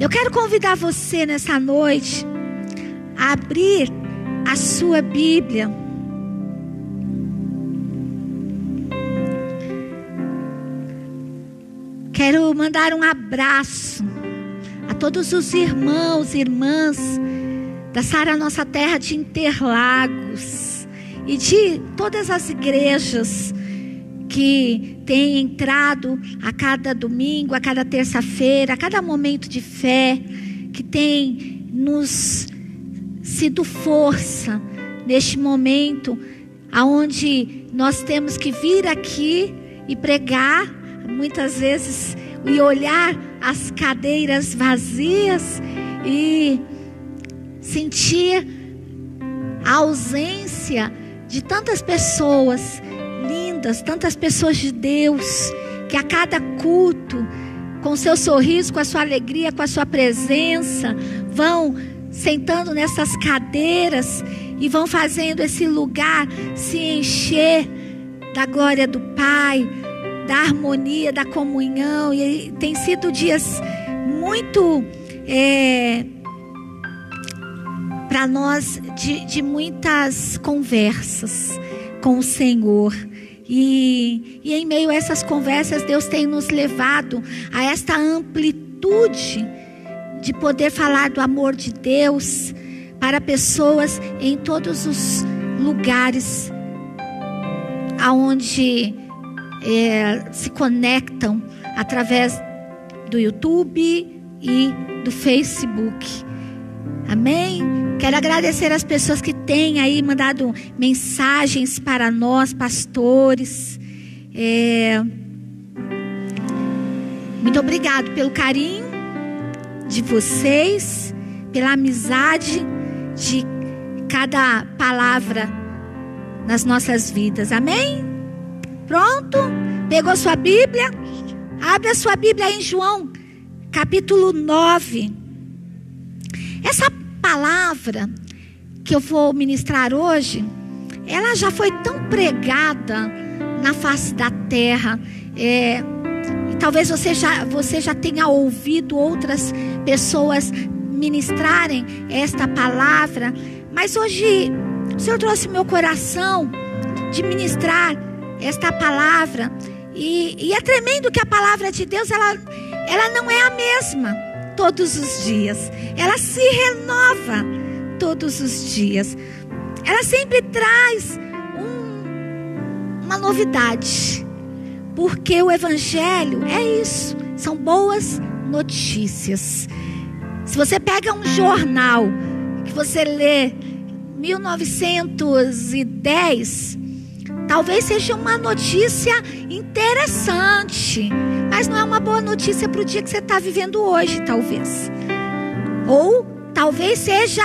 Eu quero convidar você nessa noite a abrir a sua Bíblia. Quero mandar um abraço a todos os irmãos e irmãs da Sara Nossa Terra de Interlagos e de todas as igrejas que têm entrado a cada domingo, a cada terça-feira, a cada momento de fé, que tem nos sido força neste momento aonde nós temos que vir aqui e pregar, muitas vezes e olhar as cadeiras vazias e sentir a ausência de tantas pessoas lindas, tantas pessoas de Deus, que a cada culto, com seu sorriso, com a sua alegria, com a sua presença, vão sentando nessas cadeiras e vão fazendo esse lugar se encher da glória do Pai, da harmonia, da comunhão. E tem sido dias muito é, para nós de, de muitas conversas com o Senhor. E, e em meio a essas conversas, Deus tem nos levado a esta amplitude de poder falar do amor de Deus para pessoas em todos os lugares aonde é, se conectam através do YouTube e do Facebook. Amém? Quero agradecer as pessoas que têm aí mandado mensagens para nós, pastores. É... Muito obrigado pelo carinho de vocês, pela amizade de cada palavra nas nossas vidas. Amém? Pronto? Pegou sua Bíblia? Abre a sua Bíblia em João, capítulo 9. Essa palavra que eu vou ministrar hoje, ela já foi tão pregada na face da terra. É, talvez você já, você já tenha ouvido outras pessoas ministrarem esta palavra, mas hoje o Senhor trouxe meu coração de ministrar esta palavra. E, e, é tremendo que a palavra de Deus ela, ela não é a mesma todos os dias. Ela se renova todos os dias. Ela sempre traz um, uma novidade. Porque o Evangelho é isso. São boas notícias. Se você pega um jornal que você lê 1910, talvez seja uma notícia interessante, mas não é uma boa notícia para o dia que você está vivendo hoje, talvez. Ou talvez seja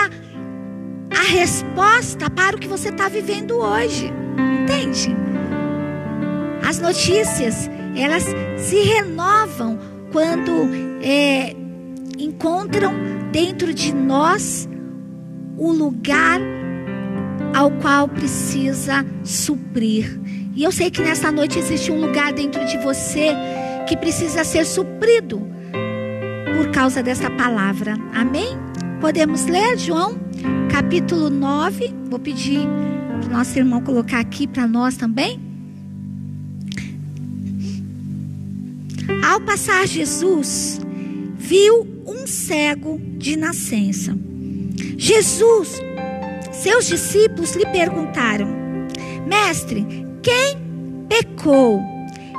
a resposta para o que você está vivendo hoje, entende? As notícias elas se renovam quando é, encontram dentro de nós o lugar ao qual precisa suprir. E eu sei que nessa noite existe um lugar dentro de você que precisa ser suprido por causa dessa palavra. Amém? Podemos ler João capítulo 9. Vou pedir para o nosso irmão colocar aqui para nós também. Ao passar Jesus, viu um cego de nascença. Jesus seus discípulos lhe perguntaram: Mestre, quem pecou?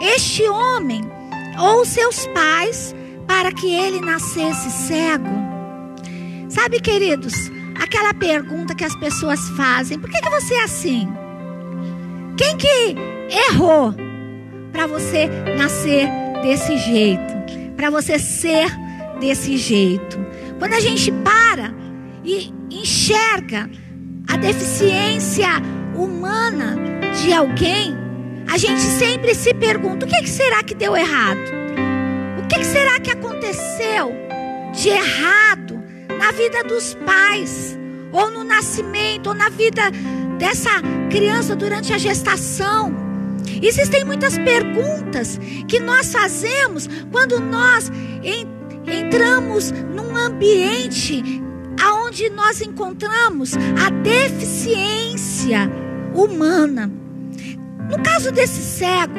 Este homem ou seus pais para que ele nascesse cego? Sabe, queridos, aquela pergunta que as pessoas fazem: por que, que você é assim? Quem que errou para você nascer desse jeito? Para você ser desse jeito? Quando a gente para e enxerga a deficiência humana de alguém, a gente sempre se pergunta: o que, será que deu errado? O que, será que aconteceu de errado na vida dos pais, ou no nascimento, ou na vida dessa criança durante a gestação? Existem muitas perguntas que nós fazemos quando nós entramos num ambiente aonde nós encontramos a deficiência humana. No caso desse cego,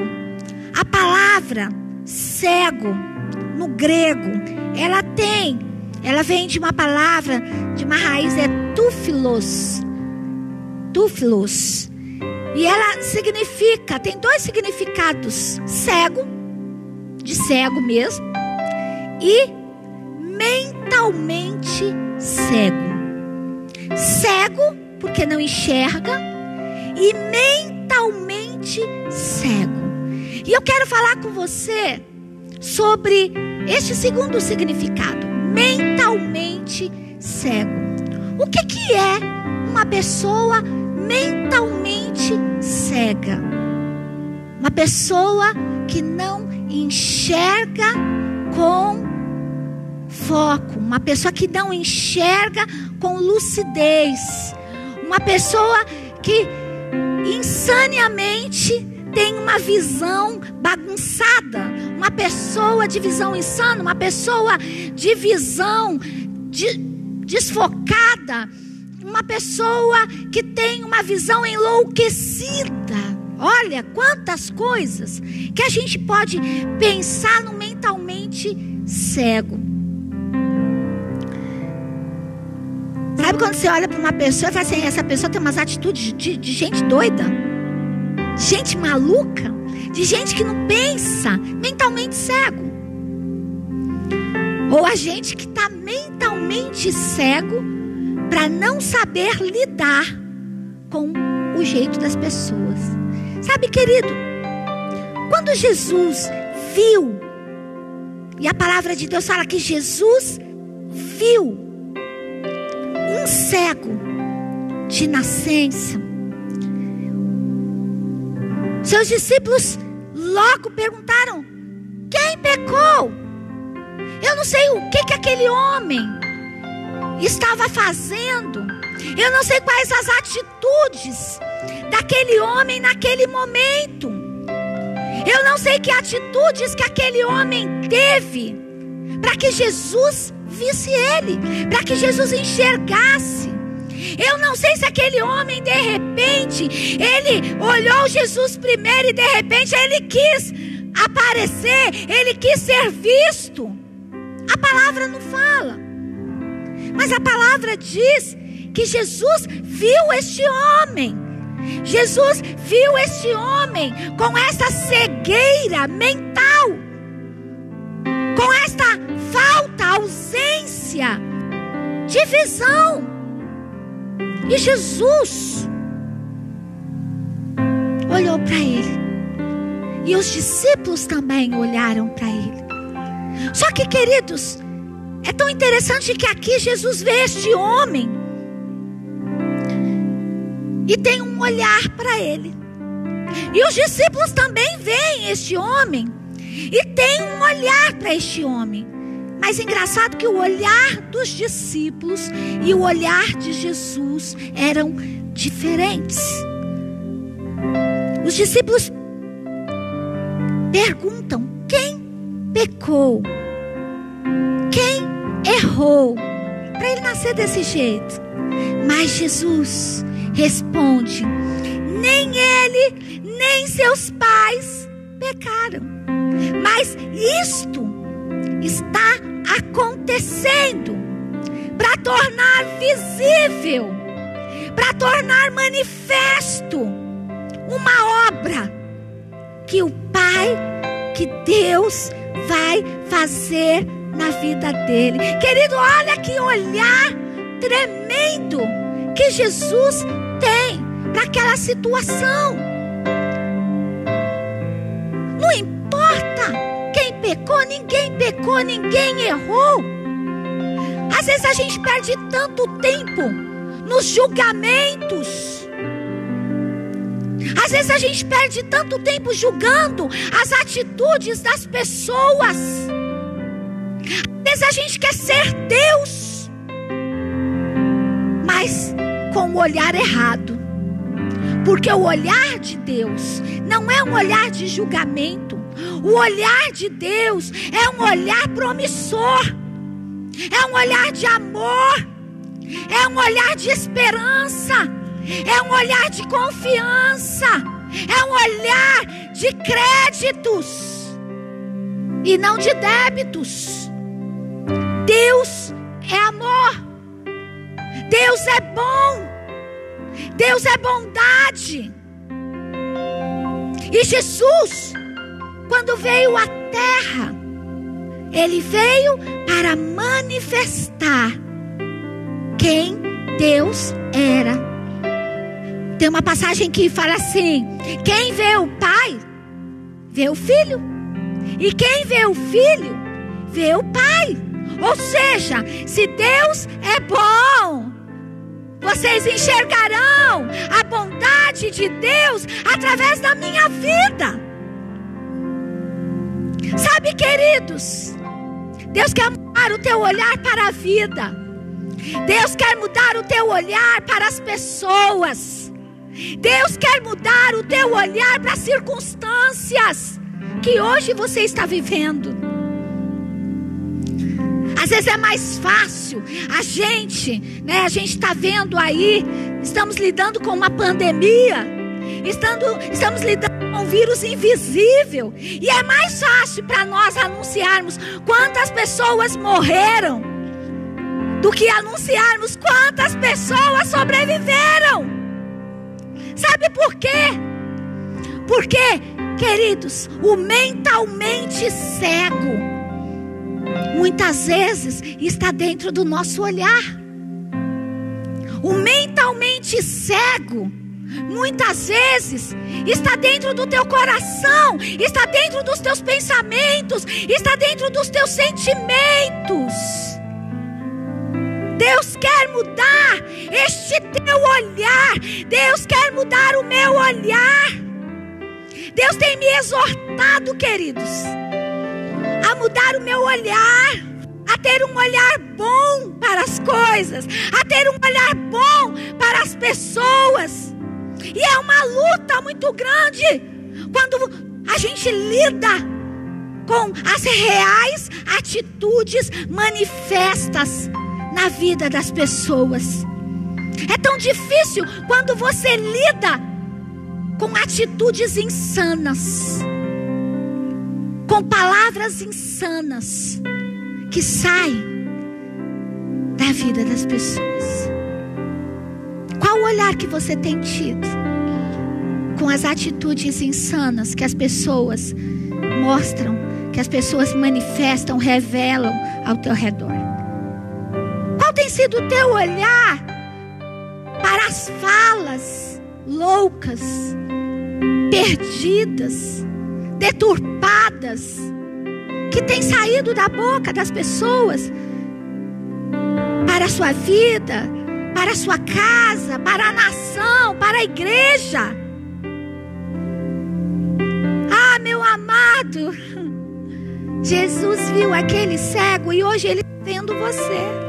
a palavra cego no grego, ela tem, ela vem de uma palavra, de uma raiz é tufilos. Tufilos. E ela significa, tem dois significados: cego, de cego mesmo, e mentalmente cego. Cego porque não enxerga e mentalmente cego. E eu quero falar com você sobre este segundo significado, mentalmente cego. O que que é uma pessoa mentalmente cega? Uma pessoa que não enxerga com foco, uma pessoa que não enxerga com lucidez, uma pessoa que insaneamente tem uma visão bagunçada, uma pessoa de visão insana, uma pessoa de visão de, desfocada, uma pessoa que tem uma visão enlouquecida. Olha quantas coisas que a gente pode pensar no mentalmente cego. Sabe quando você olha para uma pessoa e fala assim: essa pessoa tem umas atitudes de, de gente doida, de gente maluca, de gente que não pensa, mentalmente cego. Ou a gente que está mentalmente cego para não saber lidar com o jeito das pessoas. Sabe, querido, quando Jesus viu, e a palavra de Deus fala que Jesus viu um cego de nascença. Seus discípulos logo perguntaram: quem pecou? Eu não sei o que, que aquele homem estava fazendo. Eu não sei quais as atitudes daquele homem naquele momento. Eu não sei que atitudes que aquele homem teve para que Jesus visse ele, para que Jesus enxergasse. Eu não sei se aquele homem de repente, ele olhou Jesus primeiro e de repente ele quis aparecer, ele quis ser visto. A palavra não fala. Mas a palavra diz que Jesus viu este homem. Jesus viu este homem com essa cegueira mental, com esta ausência de visão. E Jesus olhou para ele. E os discípulos também olharam para ele. Só que, queridos, é tão interessante que aqui Jesus vê este homem e tem um olhar para ele. E os discípulos também veem este homem e tem um olhar para este homem. Mas engraçado que o olhar dos discípulos e o olhar de Jesus eram diferentes. Os discípulos perguntam: quem pecou? Quem errou? Para ele nascer desse jeito. Mas Jesus responde: nem ele, nem seus pais pecaram. Mas isto está acontecendo para tornar visível, para tornar manifesto uma obra que o Pai, que Deus vai fazer na vida dele. Querido, olha que olhar tremendo que Jesus tem para aquela situação. Não importa pecou, ninguém pecou, ninguém errou. Às vezes a gente perde tanto tempo nos julgamentos. Às vezes a gente perde tanto tempo julgando as atitudes das pessoas. Às vezes a gente quer ser Deus, mas com o olhar errado. Porque o olhar de Deus não é um olhar de julgamento, o olhar de Deus é um olhar promissor. é um olhar de amor, é um olhar de esperança, é um olhar de confiança, é um olhar de créditos e não de débitos. Deus é amor, Deus é bom, Deus é bondade. E Jesus, quando veio à terra, ele veio para manifestar quem Deus era. Tem uma passagem que fala assim: quem vê o Pai, vê o Filho. E quem vê o Filho, vê o Pai. Ou seja, se Deus é bom, vocês enxergarão a bondade de Deus através da minha vida. Sabe, queridos, Deus quer mudar o teu olhar para a vida. Deus quer mudar o teu olhar para as pessoas. Deus quer mudar o teu olhar para as circunstâncias que hoje você está vivendo. Às vezes é mais fácil a gente, né? A gente está vendo aí, estamos lidando com uma pandemia, estando, estamos lidando um vírus invisível, e é mais fácil para nós anunciarmos quantas pessoas morreram do que anunciarmos quantas pessoas sobreviveram. Sabe por quê? Porque, queridos, o mentalmente cego muitas vezes está dentro do nosso olhar. O mentalmente cego, muitas vezes, está dentro do teu coração, está dentro dos teus pensamentos, está dentro dos teus sentimentos. Deus quer mudar este teu olhar, Deus quer mudar o meu olhar. Deus tem me exortado, queridos a mudar o meu olhar, a ter um olhar bom para as coisas, a ter um olhar bom para as pessoas. E é uma luta muito grande quando a gente lida com as reais atitudes manifestas na vida das pessoas. É tão difícil quando você lida com atitudes insanas com palavras insanas que saem da vida das pessoas. Olhar que você tem tido com as atitudes insanas que as pessoas mostram, que as pessoas manifestam, revelam ao teu redor? Qual tem sido o teu olhar para as falas loucas, perdidas, deturpadas que têm saído da boca das pessoas para a sua vida, para a sua casa, para a nação, para a igreja. Ah, meu amado, Jesus viu aquele cego e hoje ele está vendo você.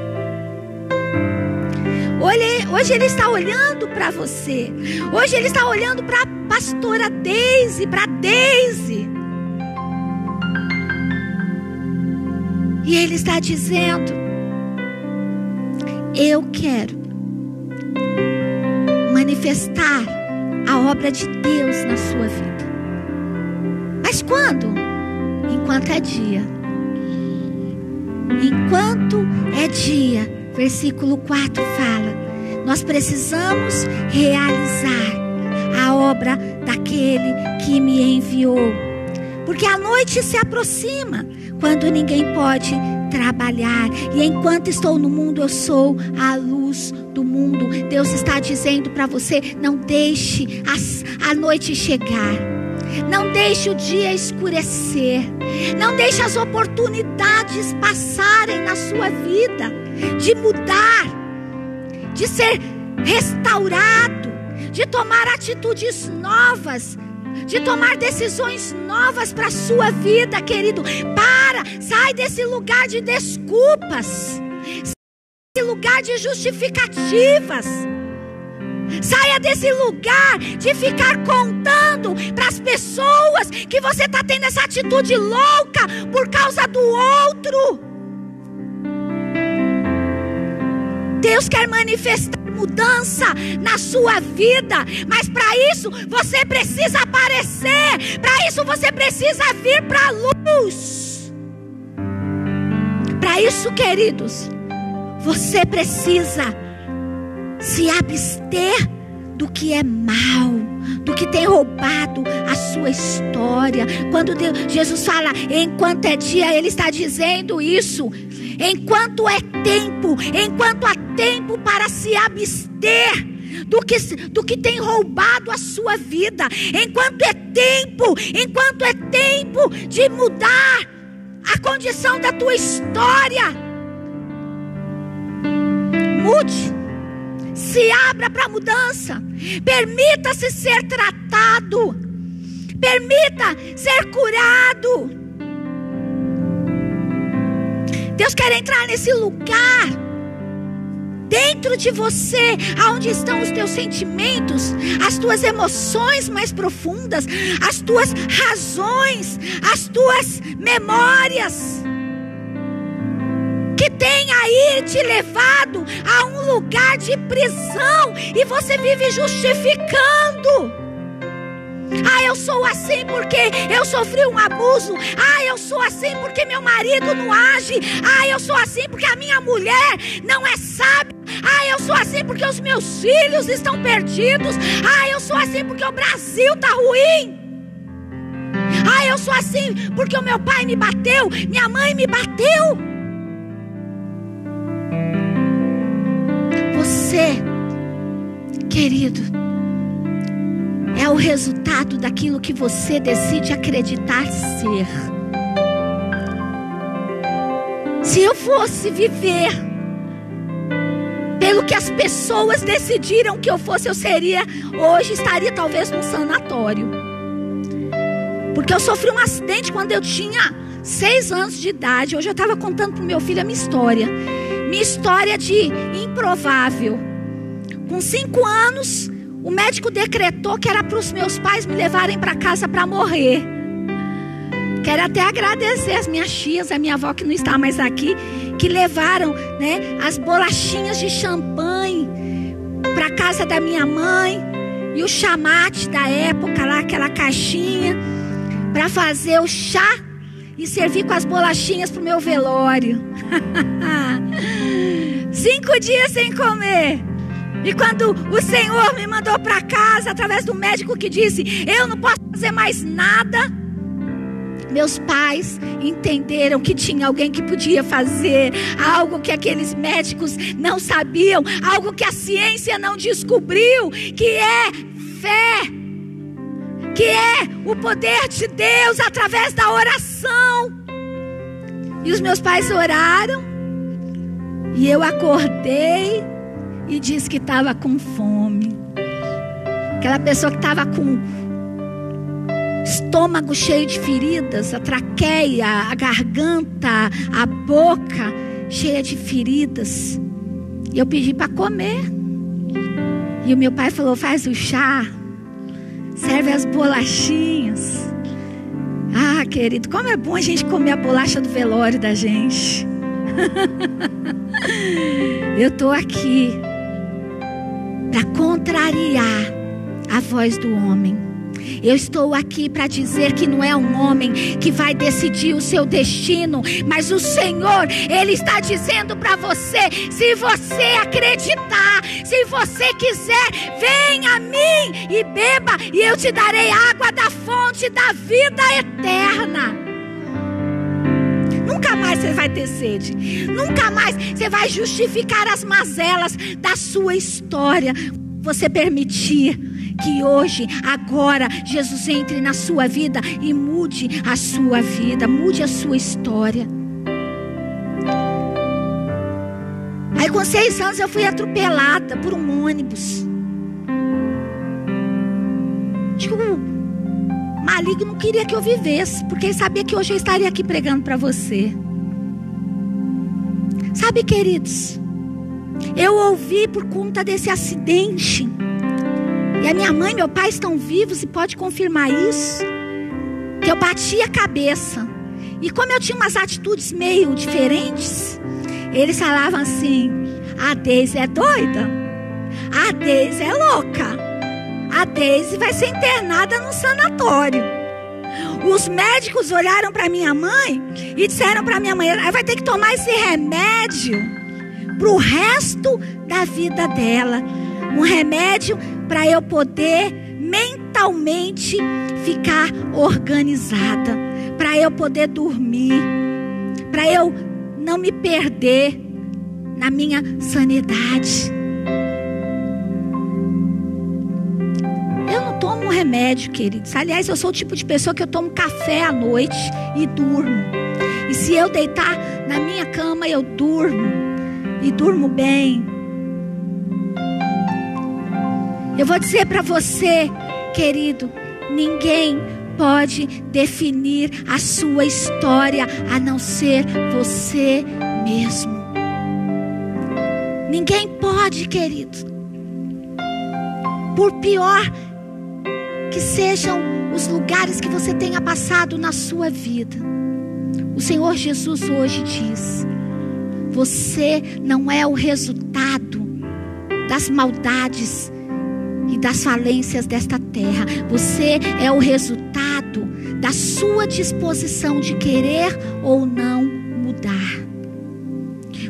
Hoje, hoje ele está olhando para você. Hoje ele está olhando para a pastora Deise, para Deise. E ele está dizendo: Eu quero manifestar a obra de Deus na sua vida. Mas quando? Enquanto é dia. Enquanto é dia versículo 4 fala: Nós precisamos realizar a obra daquele que me enviou. Porque a noite se aproxima, quando ninguém pode trabalhar. E enquanto estou no mundo, eu sou a luz do mundo. Deus está dizendo para você: não deixe a, a noite chegar. Não deixe o dia escurecer. Não deixe as oportunidades passarem na sua vida de mudar, de ser restaurado, de tomar atitudes novas, de tomar decisões novas para a sua vida, querido. Para, sai desse lugar de desculpas, sai desse lugar de justificativas. Saia desse lugar de ficar contando para as pessoas que você está tendo essa atitude louca por causa do outro. Deus quer manifestar mudança na sua vida, mas para isso você precisa aparecer, para isso você precisa vir para a luz. Para isso, queridos, você precisa se abster do que é mal, do que tem roubado a sua história. Quando Deus, Jesus fala, enquanto é dia, Ele está dizendo isso. Enquanto é tempo, enquanto há tempo para se abster do que, do que tem roubado a sua vida, enquanto é tempo, enquanto é tempo de mudar a condição da tua história. Mude se abra para a mudança. Permita-se ser tratado. Permita ser curado. Deus quer entrar nesse lugar dentro de você, aonde estão os teus sentimentos, as tuas emoções mais profundas, as tuas razões, as tuas memórias que tem aí te levado a um lugar de prisão e você vive justificando. Ah, eu sou assim porque eu sofri um abuso. Ah, eu sou assim porque meu marido não age. Ah, eu sou assim porque a minha mulher não é sábia. Ah, eu sou assim porque os meus filhos estão perdidos. Ah, eu sou assim porque o Brasil está ruim. Ah, eu sou assim porque o meu pai me bateu, minha mãe me bateu. Você, querido, é o resultado daquilo que você decide acreditar ser. Se eu fosse viver pelo que as pessoas decidiram que eu fosse, eu seria, hoje estaria talvez num sanatório. Porque eu sofri um acidente quando eu tinha seis anos de idade. Hoje eu estava contando para meu filho a minha história. Minha história de improvável. Com cinco anos, o médico decretou que era para os meus pais me levarem para casa para morrer. Quero até agradecer as minhas tias, a minha avó que não está mais aqui, que levaram né, as bolachinhas de champanhe para casa da minha mãe e o chamate da época lá, aquela caixinha, para fazer o chá e servir com as bolachinhas para o meu velório. Cinco dias sem comer. E quando o Senhor me mandou para casa, através do médico que disse: Eu não posso fazer mais nada. Meus pais entenderam que tinha alguém que podia fazer algo que aqueles médicos não sabiam, algo que a ciência não descobriu, que é fé, que é o poder de Deus através da oração. E os meus pais oraram, e eu acordei e disse que estava com fome. Aquela pessoa que estava com estômago cheio de feridas, a traqueia, a garganta, a boca cheia de feridas. E eu pedi para comer. E o meu pai falou: faz o chá, serve as bolachinhas. Ah, querido, como é bom a gente comer a bolacha do velório da gente. Eu estou aqui para contrariar a voz do homem. Eu estou aqui para dizer que não é um homem que vai decidir o seu destino, mas o Senhor, Ele está dizendo para você: se você acreditar, se você quiser, vem a mim e beba, e eu te darei água da fonte da vida eterna. Nunca mais você vai ter sede. Nunca mais você vai justificar as mazelas da sua história. Você permitir que hoje, agora, Jesus entre na sua vida e mude a sua vida, mude a sua história. Aí, com seis anos, eu fui atropelada por um ônibus. Tipo, maligno queria que eu vivesse, porque ele sabia que hoje eu estaria aqui pregando para você. Sabe, queridos, eu ouvi por conta desse acidente. E a minha mãe e meu pai estão vivos e pode confirmar isso. Que eu bati a cabeça. E como eu tinha umas atitudes meio diferentes, eles falavam assim: A Deise é doida. A Deise é louca. A Deise vai ser internada no sanatório. Os médicos olharam para minha mãe e disseram para minha mãe: ela vai ter que tomar esse remédio para o resto da vida dela. Um remédio para eu poder mentalmente ficar organizada, para eu poder dormir, para eu não me perder na minha sanidade. Eu não tomo remédio, queridos. Aliás, eu sou o tipo de pessoa que eu tomo café à noite e durmo. E se eu deitar na minha cama, eu durmo. E durmo bem. Eu vou dizer para você, querido, ninguém pode definir a sua história a não ser você mesmo. Ninguém pode, querido. Por pior que sejam os lugares que você tenha passado na sua vida, o Senhor Jesus hoje diz: você não é o resultado das maldades e das falências desta terra. Você é o resultado da sua disposição de querer ou não mudar.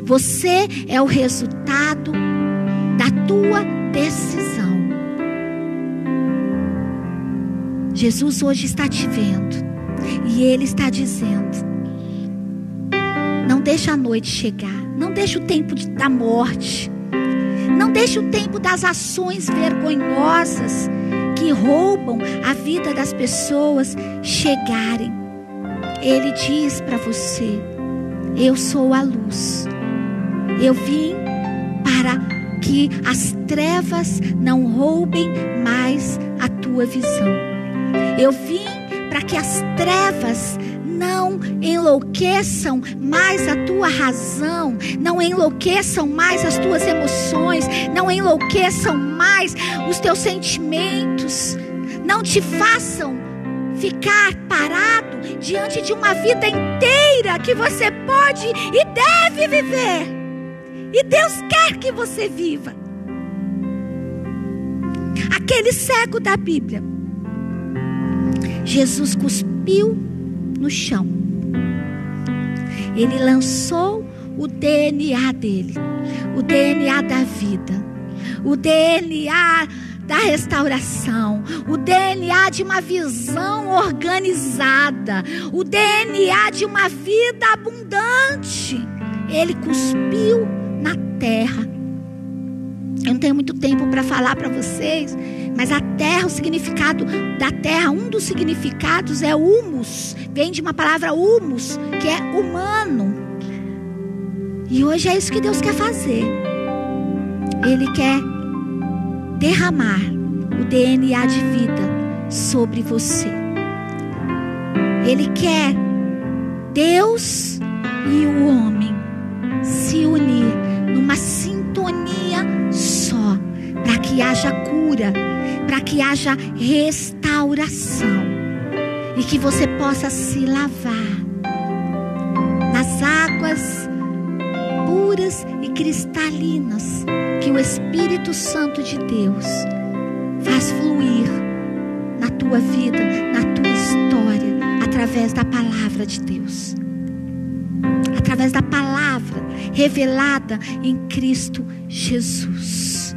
Você é o resultado da tua decisão. Jesus hoje está te vendo e ele está dizendo: Não deixa a noite chegar, não deixa o tempo da morte não deixe o tempo das ações vergonhosas que roubam a vida das pessoas chegarem. Ele diz para você: Eu sou a luz. Eu vim para que as trevas não roubem mais a tua visão. Eu vim para que as trevas não enlouqueçam mais a tua razão, não enlouqueçam mais as tuas emoções, não enlouqueçam mais os teus sentimentos, não te façam ficar parado diante de uma vida inteira que você pode e deve viver. E Deus quer que você viva. Aquele cego da Bíblia. Jesus cuspiu no chão. Ele lançou o DNA dele, o DNA da vida, o DNA da restauração, o DNA de uma visão organizada, o DNA de uma vida abundante. Ele cuspiu na terra. Eu não tenho muito tempo para falar para vocês, mas a terra, o significado da terra, um dos significados é humus. Vem de uma palavra humus, que é humano. E hoje é isso que Deus quer fazer. Ele quer derramar o DNA de vida sobre você. Ele quer Deus e o homem se unir numa sintonia só, para que haja cura para que haja restauração e que você possa se lavar nas águas puras e cristalinas que o Espírito Santo de Deus faz fluir na tua vida, na tua história, através da palavra de Deus. Através da palavra revelada em Cristo Jesus.